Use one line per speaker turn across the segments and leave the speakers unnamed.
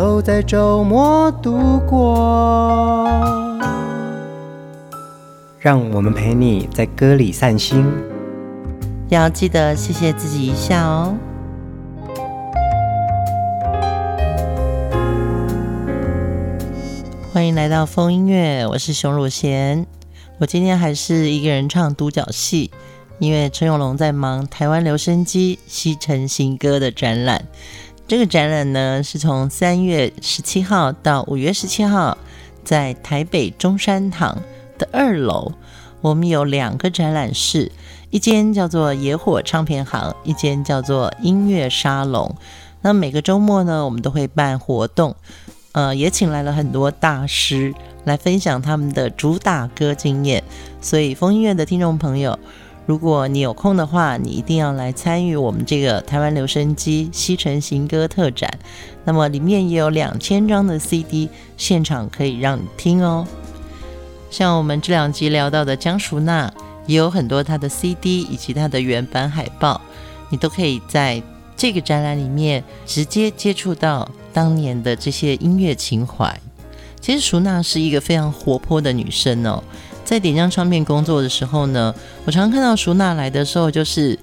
都在周末度过。让我们陪你在歌里散心，
要记得谢谢自己一下哦。欢迎来到风音乐，我是熊汝贤。我今天还是一个人唱独角戏，因为陈永龙在忙台湾留声机西城新歌的展览。这个展览呢，是从三月十七号到五月十七号，在台北中山堂的二楼，我们有两个展览室，一间叫做野火唱片行，一间叫做音乐沙龙。那每个周末呢，我们都会办活动，呃，也请来了很多大师来分享他们的主打歌经验。所以，风音乐的听众朋友，如果你有空的话，你一定要来参与我们这个台湾留声机西城行歌特展。那么，里面也有两千张的 CD，现场可以让你听哦。像我们这两集聊到的江淑娜，也有很多她的 CD 以及她的原版海报，你都可以在这个展览里面直接接触到当年的这些音乐情怀。其实淑娜是一个非常活泼的女生哦，在点将唱片工作的时候呢，我常常看到舒娜来的时候就是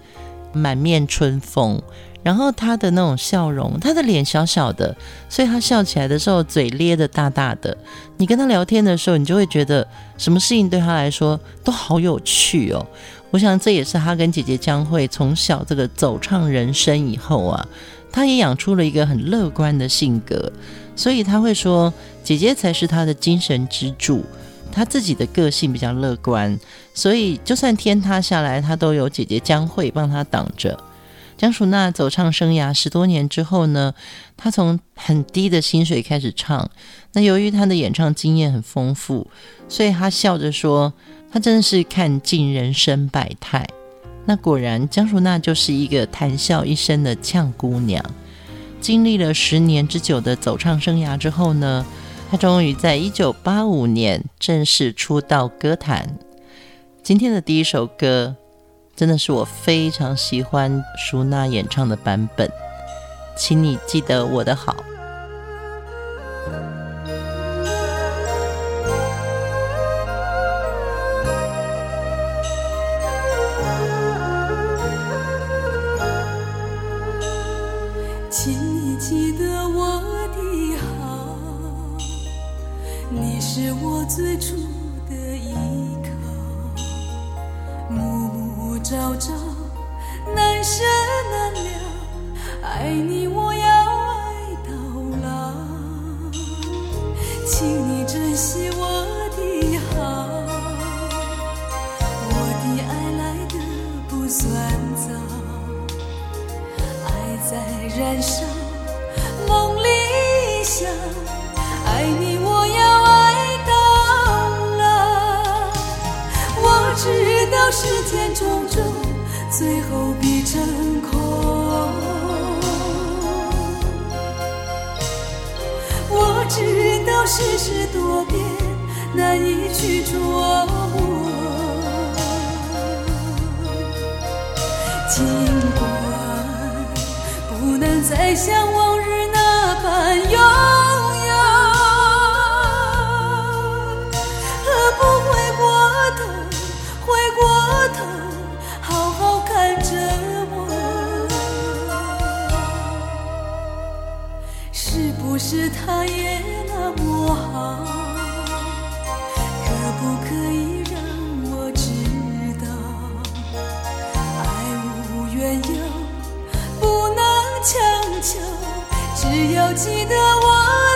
满面春风。然后她的那种笑容，她的脸小小的，所以她笑起来的时候嘴咧得大大的。你跟她聊天的时候，你就会觉得什么事情对她来说都好有趣哦。我想这也是她跟姐姐将会从小这个走唱人生以后啊，她也养出了一个很乐观的性格，所以她会说姐姐才是她的精神支柱。他自己的个性比较乐观，所以就算天塌下来，他都有姐姐江蕙帮他挡着。江淑娜走唱生涯十多年之后呢，她从很低的薪水开始唱。那由于她的演唱经验很丰富，所以她笑着说：“她真的是看尽人生百态。”那果然，江淑娜就是一个谈笑一生的呛姑娘。经历了十年之久的走唱生涯之后呢，他终于在一九八五年正式出道歌坛。今天的第一首歌。真的是我非常喜欢舒娜演唱的版本，请你记得我的好。
请是我最初的依靠，暮暮朝朝难舍难了，爱你我要爱到老，请你珍惜我的好，我的爱来得不算早，爱在燃烧，世间种种。最后必成空。我知道世事多变，难以去捉摸。尽管不能再像往日那般拥是他也那么好，可不可以让我知道，爱无缘由，不能强求，只要记得我。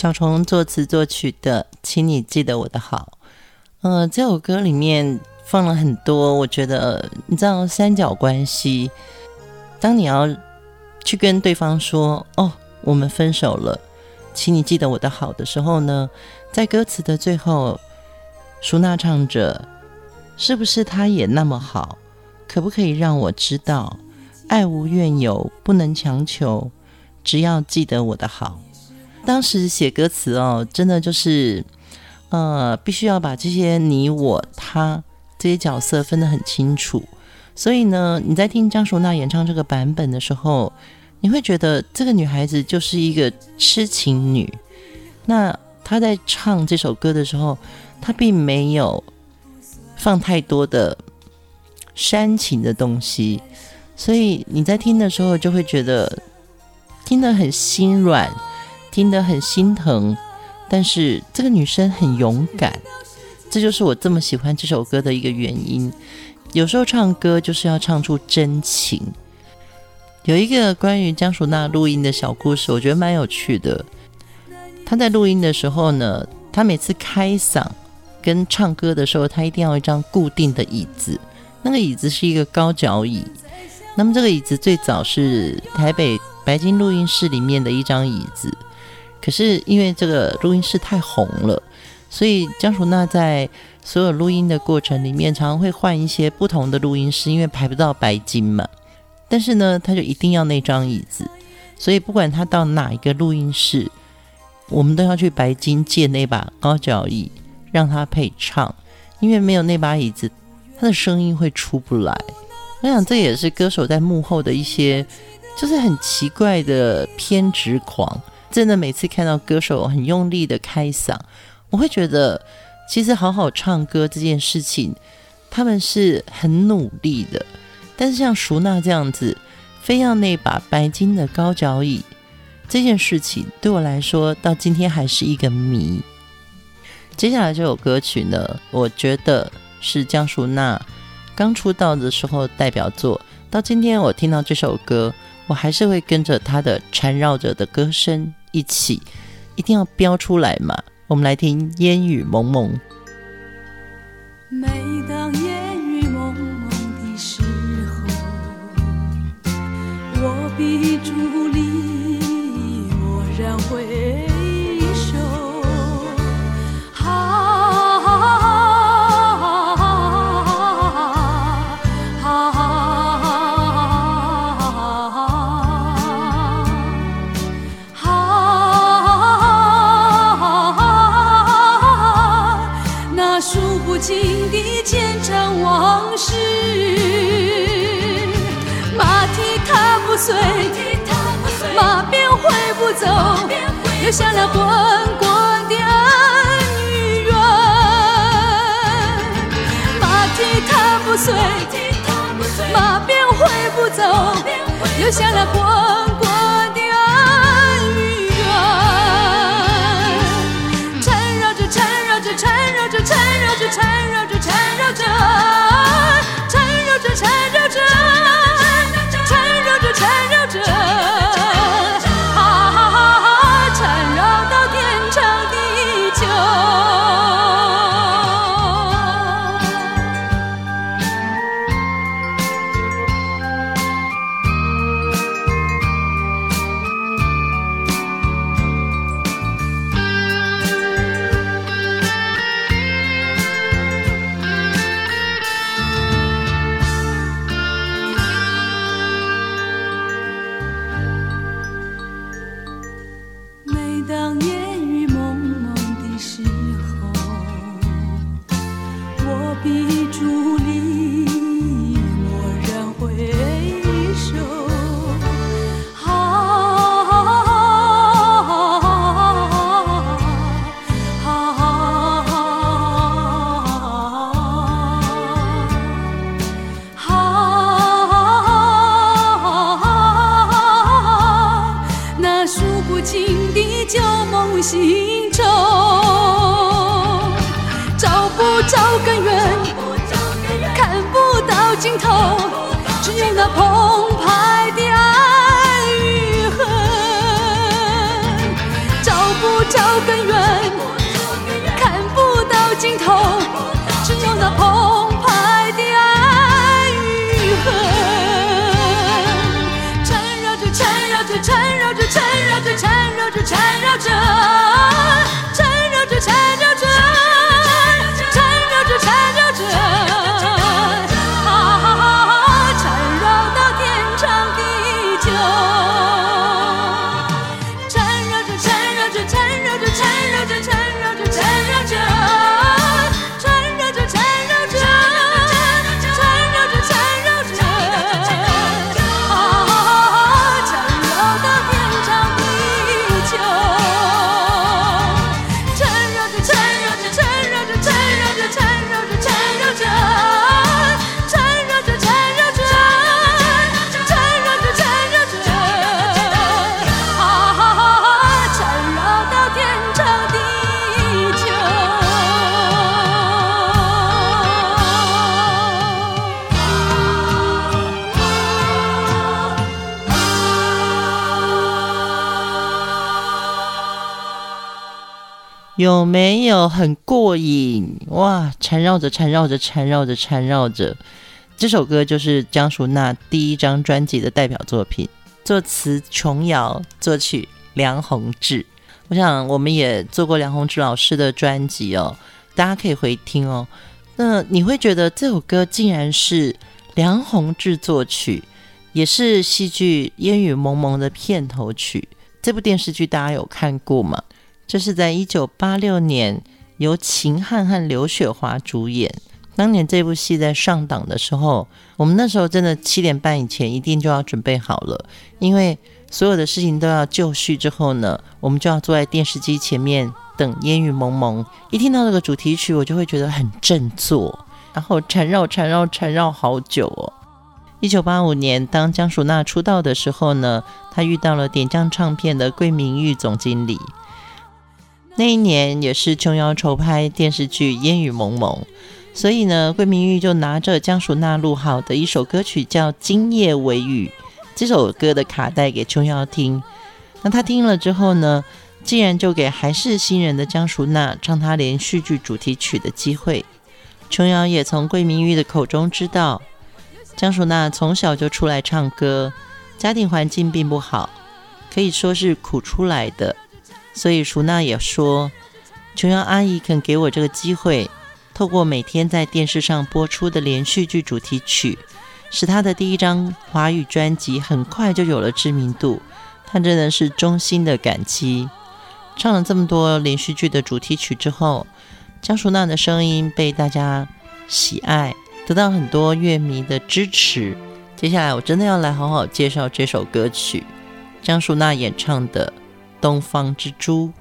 小虫作词作曲的，请你记得我的好。呃，这首歌里面放了很多，我觉得你知道三角关系。当你要去跟对方说“哦，我们分手了，请你记得我的好”的时候呢，在歌词的最后，舒娜唱着：“是不是他也那么好？可不可以让我知道，爱无怨尤，不能强求，只要记得我的好。”当时写歌词哦，真的就是，呃，必须要把这些你我他这些角色分得很清楚。所以呢，你在听张淑娜演唱这个版本的时候，你会觉得这个女孩子就是一个痴情女。那她在唱这首歌的时候，她并没有放太多的煽情的东西，所以你在听的时候就会觉得听得很心软。听得很心疼，但是这个女生很勇敢，这就是我这么喜欢这首歌的一个原因。有时候唱歌就是要唱出真情。有一个关于江淑娜录音的小故事，我觉得蛮有趣的。她在录音的时候呢，她每次开嗓跟唱歌的时候，她一定要一张固定的椅子，那个椅子是一个高脚椅。那么这个椅子最早是台北白金录音室里面的一张椅子。可是因为这个录音室太红了，所以江淑娜在所有录音的过程里面，常常会换一些不同的录音室，因为排不到白金嘛。但是呢，他就一定要那张椅子，所以不管他到哪一个录音室，我们都要去白金借那把高脚椅让他配唱，因为没有那把椅子，他的声音会出不来。我想这也是歌手在幕后的一些，就是很奇怪的偏执狂。真的每次看到歌手很用力的开嗓，我会觉得其实好好唱歌这件事情，他们是很努力的。但是像淑娜这样子，非要那把白金的高脚椅，这件事情对我来说到今天还是一个谜。接下来这首歌曲呢，我觉得是江淑娜刚出道的时候代表作。到今天我听到这首歌，我还是会跟着她的缠绕着的歌声。一起，一定要标出来嘛！我们来听烟雨
蒙蒙。留下了滚滚的恩与怨。马蹄踏不碎，马鞭挥不走，留下了滚滚的恩与怨。缠绕着，缠绕着，缠绕着，缠绕着，缠绕着，缠绕着，缠绕着，缠绕着。心中，找不着根源，看不到尽头，只有那澎湃的爱与恨。找不着根源，看不到尽头，只有那澎湃的爱与恨。缠绕着，缠绕着，缠绕缠绕着，缠绕着，
有没有很过瘾哇？缠绕着，缠绕着，缠绕着，缠绕着。这首歌就是江淑娜第一张专辑的代表作品，作词琼瑶，作曲梁宏志。我想我们也做过梁宏志老师的专辑哦，大家可以回听哦。那你会觉得这首歌竟然是梁宏志作曲，也是戏剧《烟雨蒙蒙》的片头曲。这部电视剧大家有看过吗？这是在一九八六年由秦汉和刘雪华主演。当年这部戏在上档的时候，我们那时候真的七点半以前一定就要准备好了，因为所有的事情都要就绪之后呢，我们就要坐在电视机前面等烟雨蒙蒙。一听到这个主题曲，我就会觉得很振作，然后缠绕缠绕缠绕好久哦。一九八五年，当江淑娜出道的时候呢，她遇到了点将唱片的桂明玉总经理。那一年也是琼瑶筹拍电视剧《烟雨蒙蒙》，所以呢，桂明玉就拿着江淑娜录好的一首歌曲叫《今夜微雨》这首歌的卡带给琼瑶听。那她听了之后呢，竟然就给还是新人的江淑娜唱她连续剧主题曲的机会。琼瑶也从桂明玉的口中知道，江淑娜从小就出来唱歌，家庭环境并不好，可以说是苦出来的。所以淑娜也说，琼瑶阿姨肯给我这个机会，透过每天在电视上播出的连续剧主题曲，使她的第一张华语专辑很快就有了知名度。她真的是衷心的感激。唱了这么多连续剧的主题曲之后，江淑娜的声音被大家喜爱，得到很多乐迷的支持。接下来我真的要来好好介绍这首歌曲，江淑娜演唱的。东方之珠，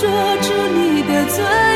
说出你的尊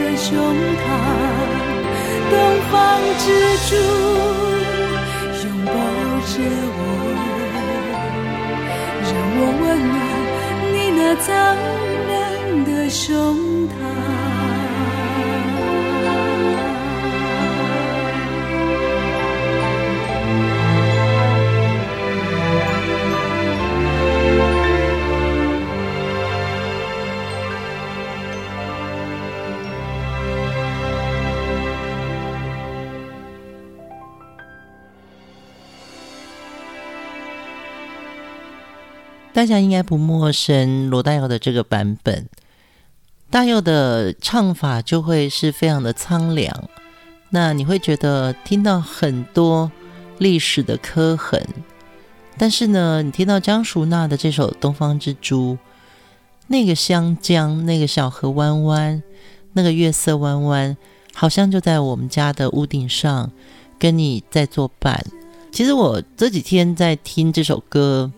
的胸膛东方之珠拥抱着我让我温暖你那张亮的胸膛。
大家应该不陌生罗大佑的这个版本，大佑的唱法就会是非常的苍凉，那你会觉得听到很多历史的刻痕，但是呢，你听到江淑娜的这首《东方之珠》，那个湘江，那个小河弯弯，那个月色弯弯，好像就在我们家的屋顶上跟你在作伴。其实我这几天在听这首歌。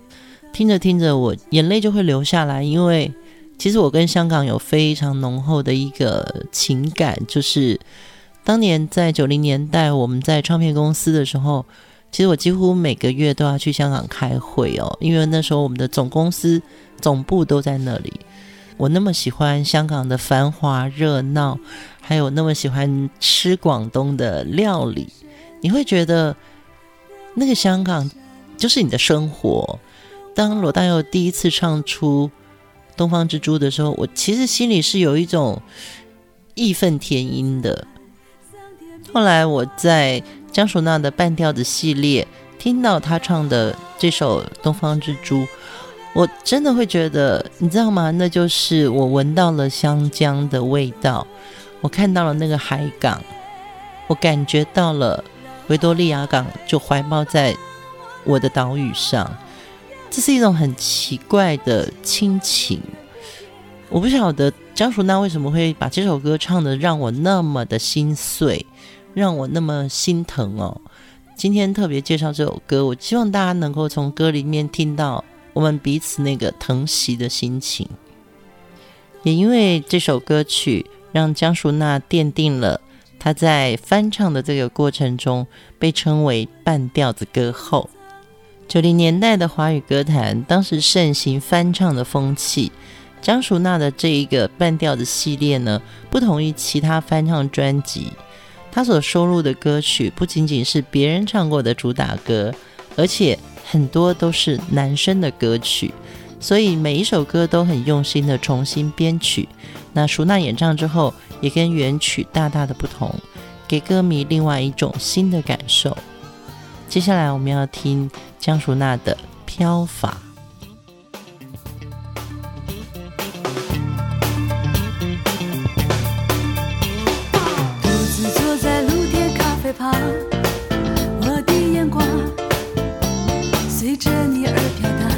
听着听着，我眼泪就会流下来，因为其实我跟香港有非常浓厚的一个情感，就是当年在九零年代我们在唱片公司的时候，其实我几乎每个月都要去香港开会哦，因为那时候我们的总公司总部都在那里。我那么喜欢香港的繁华热闹，还有那么喜欢吃广东的料理，你会觉得那个香港就是你的生活。当罗大佑第一次唱出《东方之珠》的时候，我其实心里是有一种义愤填膺的。后来我在江淑娜的半调子系列听到他唱的这首《东方之珠》，我真的会觉得，你知道吗？那就是我闻到了香江的味道，我看到了那个海港，我感觉到了维多利亚港就怀抱在我的岛屿上。这是一种很奇怪的亲情，我不晓得江淑娜为什么会把这首歌唱的让我那么的心碎，让我那么心疼哦。今天特别介绍这首歌，我希望大家能够从歌里面听到我们彼此那个疼惜的心情。也因为这首歌曲，让江淑娜奠定了她在翻唱的这个过程中被称为半调子歌后。九零年代的华语歌坛，当时盛行翻唱的风气。张淑娜的这一个半调子系列呢，不同于其他翻唱专辑，她所收录的歌曲不仅仅是别人唱过的主打歌，而且很多都是男生的歌曲，所以每一首歌都很用心的重新编曲。那淑娜演唱之后，也跟原曲大大的不同，给歌迷另外一种新的感受。接下来我们要听江淑娜的《飘法》。
独自坐在露天咖啡旁，我的眼光随着你而飘荡，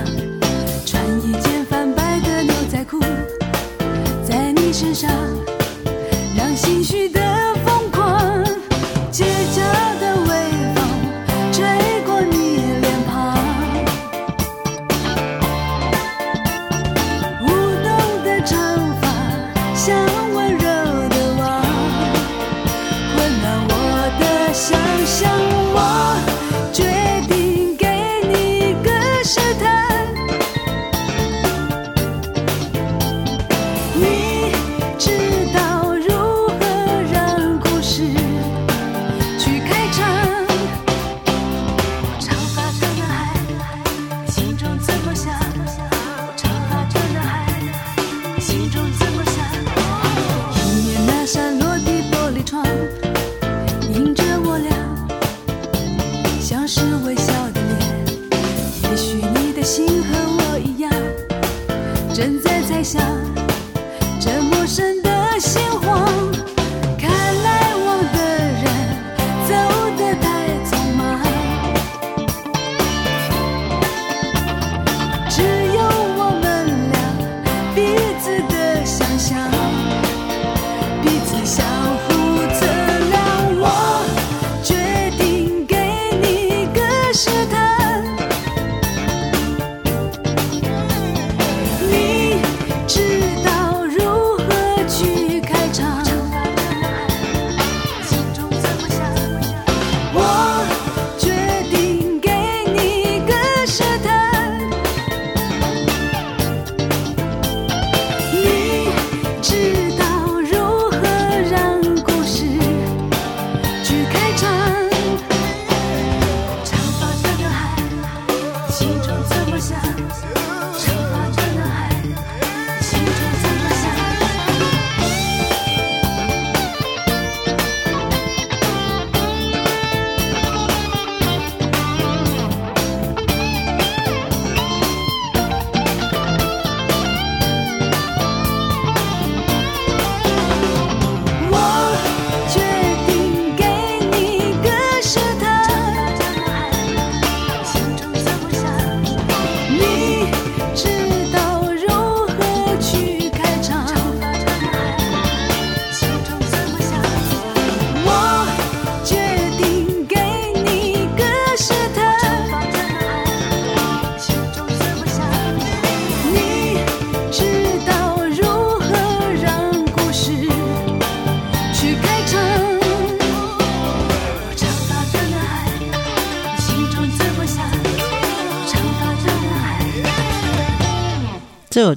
穿一件泛白的牛仔裤，在你身上。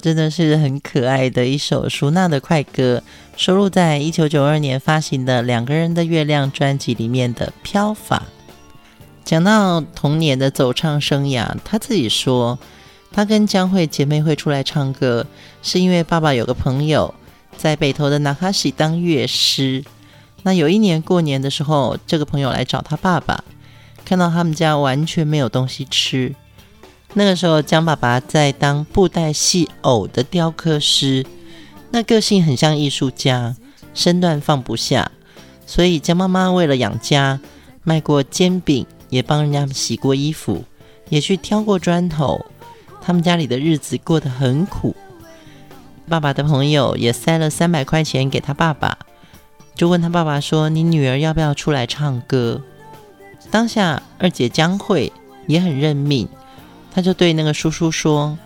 真的是很可爱的一首舒娜的快歌，收录在一九九二年发行的《两个人的月亮》专辑里面的《飘法》。讲到童年的走唱生涯，他自己说，他跟江蕙姐妹会出来唱歌，是因为爸爸有个朋友在北投的那卡西当乐师。那有一年过年的时候，这个朋友来找他爸爸，看到他们家完全没有东西吃。那个时候，江爸爸在当布袋戏偶的雕刻师，那个性很像艺术家，身段放不下，所以江妈妈为了养家，卖过煎饼，也帮人家洗过衣服，也去挑过砖头。他们家里的日子过得很苦。爸爸的朋友也塞了三百块钱给他爸爸，就问他爸爸说：“你女儿要不要出来唱歌？”当下二姐江慧也很认命。他就对那个叔叔说：“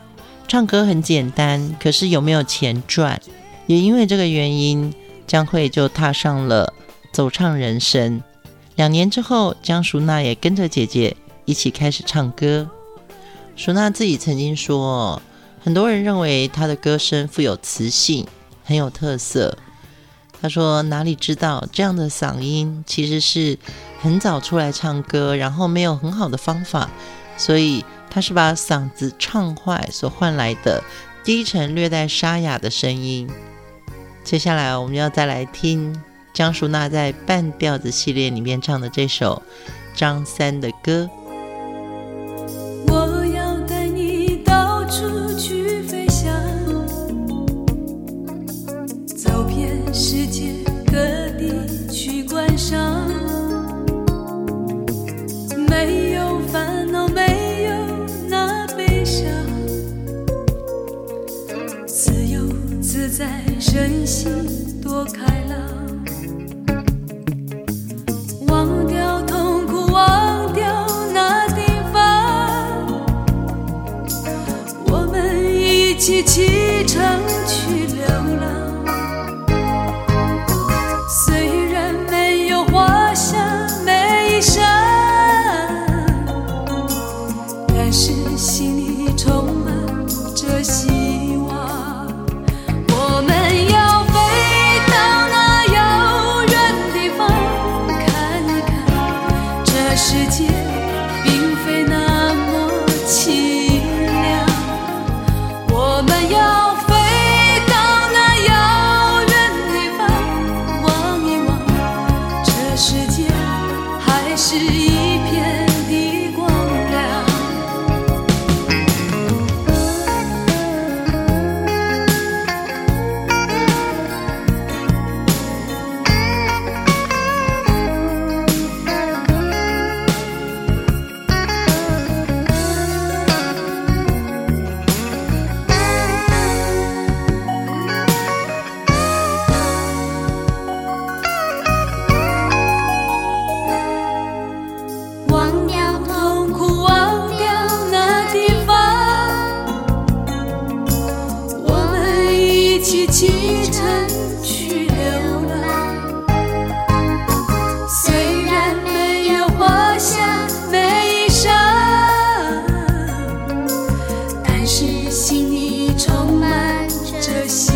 唱歌很简单，可是有没有钱赚？”也因为这个原因，江慧就踏上了走唱人生。两年之后，江淑娜也跟着姐姐一起开始唱歌。淑娜自己曾经说：“很多人认为她的歌声富有磁性，很有特色。”她说：“哪里知道这样的嗓音其实是很早出来唱歌，然后没有很好的方法，所以。”他是把嗓子唱坏所换来的低沉、略带沙哑的声音。接下来，我们要再来听江淑娜在半调子系列里面唱的这首张三的歌。
世界充满着希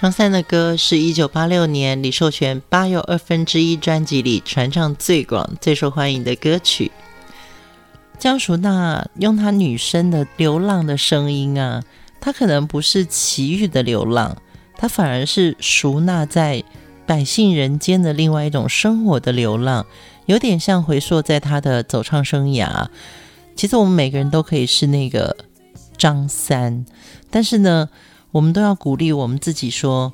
张三的歌是一九八六年李寿全《八又二分之一》专辑里传唱最广、最受欢迎的歌曲。江淑娜用她女生的流浪的声音啊，她可能不是奇遇的流浪，她反而是淑娜在百姓人间的另外一种生活的流浪，有点像回溯在她的走唱生涯。其实我们每个人都可以是那个张三，但是呢，我们都要鼓励我们自己说，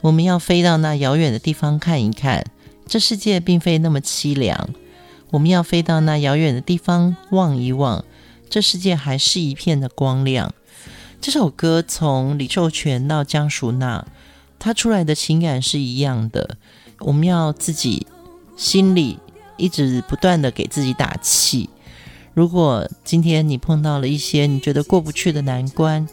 我们要飞到那遥远的地方看一看，这世界并非那么凄凉。我们要飞到那遥远的地方望一望，这世界还是一片的光亮。这首歌从李寿全到江淑娜，他出来的情感是一样的。我们要自己心里一直不断的给自己打气。如果今天你碰到了一些你觉得过不去的难关，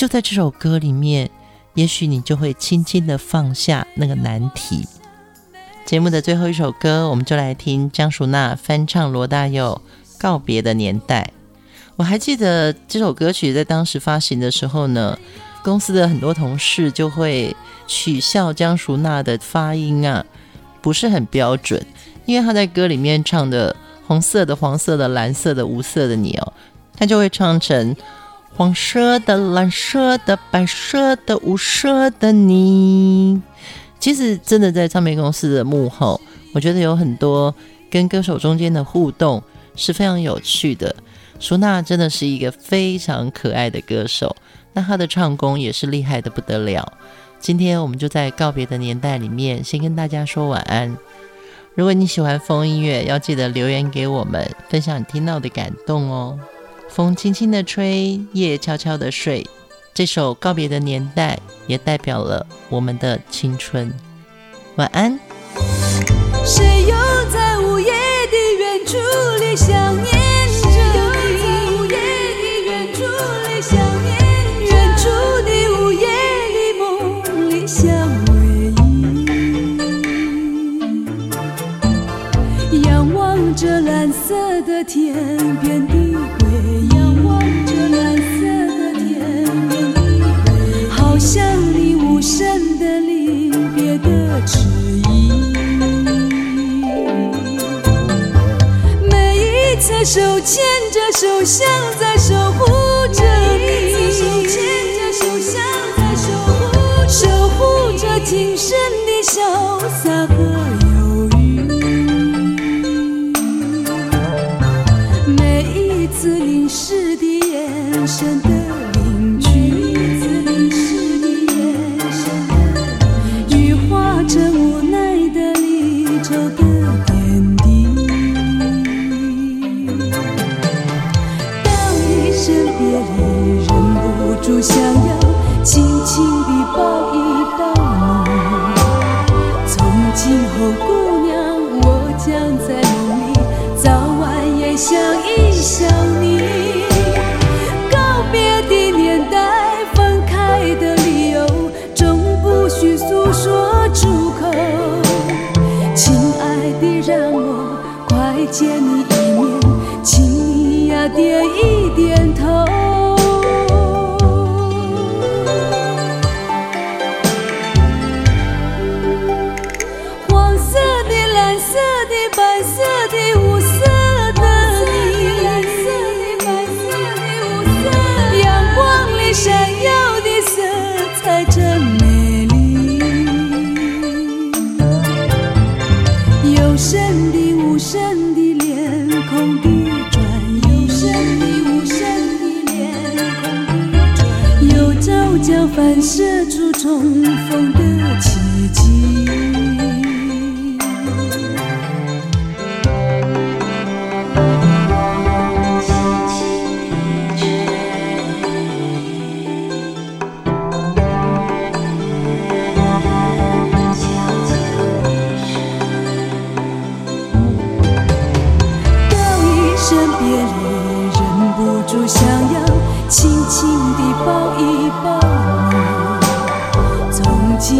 就在这首歌里面，也许你就会轻轻的放下那个难题。节目的最后一首歌，我们就来听江淑娜翻唱罗大佑《告别的年代》。我还记得这首歌曲在当时发行的时候呢，公司的很多同事就会取笑江淑娜的发音啊，不是很标准，因为她在歌里面唱的红色的、黄色的、蓝色的、无色的你哦，她就会唱成黄色的、蓝色的、白色的、无色的你。其实，真的在唱片公司的幕后，我觉得有很多跟歌手中间的互动是非常有趣的。舒娜真的是一个非常可爱的歌手，那她的唱功也是厉害的不得了。今天我们就在告别的年代里面，先跟大家说晚安。如果你喜欢风音乐，要记得留言给我们，分享你听到的感动哦。风轻轻的吹，夜悄悄的睡。这首告别的年代也代表了我们的青春。晚安。
谁又在午夜的远处？想念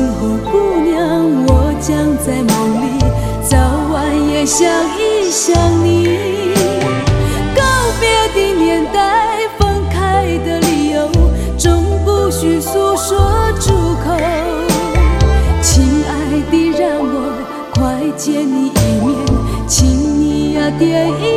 最后，姑娘，我将在梦里，早晚也想一想你，告别的年代，分开的理由，终不需诉说出口。亲爱的，让我快见你一面，请你呀点一。